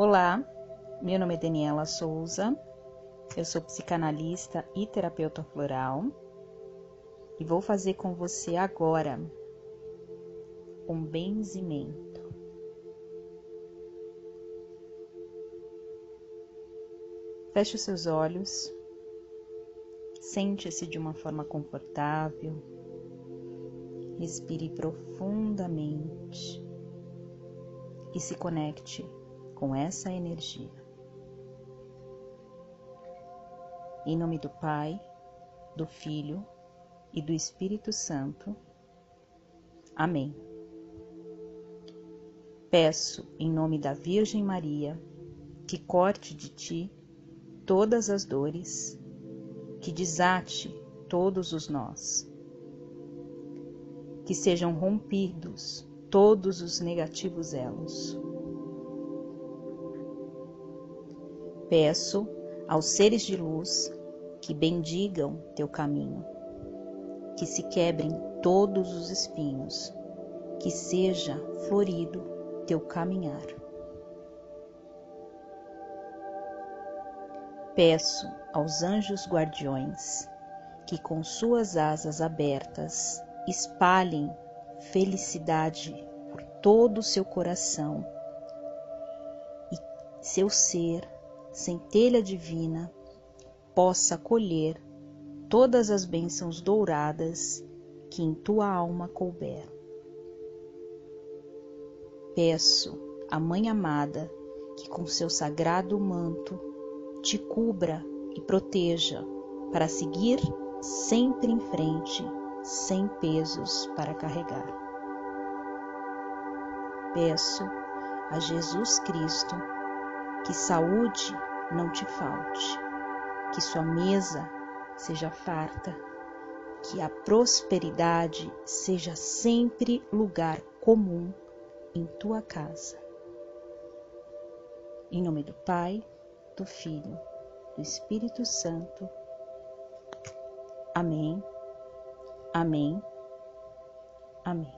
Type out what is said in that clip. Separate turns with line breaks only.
Olá, meu nome é Daniela Souza, eu sou psicanalista e terapeuta floral e vou fazer com você agora um benzimento. Feche os seus olhos, sente-se de uma forma confortável, respire profundamente e se conecte com essa energia. Em nome do Pai, do Filho e do Espírito Santo. Amém. Peço, em nome da Virgem Maria, que corte de ti todas as dores, que desate todos os nós, que sejam rompidos todos os negativos elos Peço aos seres de luz que bendigam teu caminho, que se quebrem todos os espinhos, que seja florido teu caminhar. Peço aos anjos guardiões que com suas asas abertas espalhem felicidade por todo o seu coração e seu ser centelha divina, possa colher todas as bênçãos douradas que em tua alma couber. Peço à Mãe amada que com seu sagrado manto te cubra e proteja para seguir sempre em frente, sem pesos para carregar. Peço a Jesus Cristo que saúde não te falte, que sua mesa seja farta, que a prosperidade seja sempre lugar comum em tua casa. Em nome do Pai, do Filho, do Espírito Santo. Amém. Amém. Amém.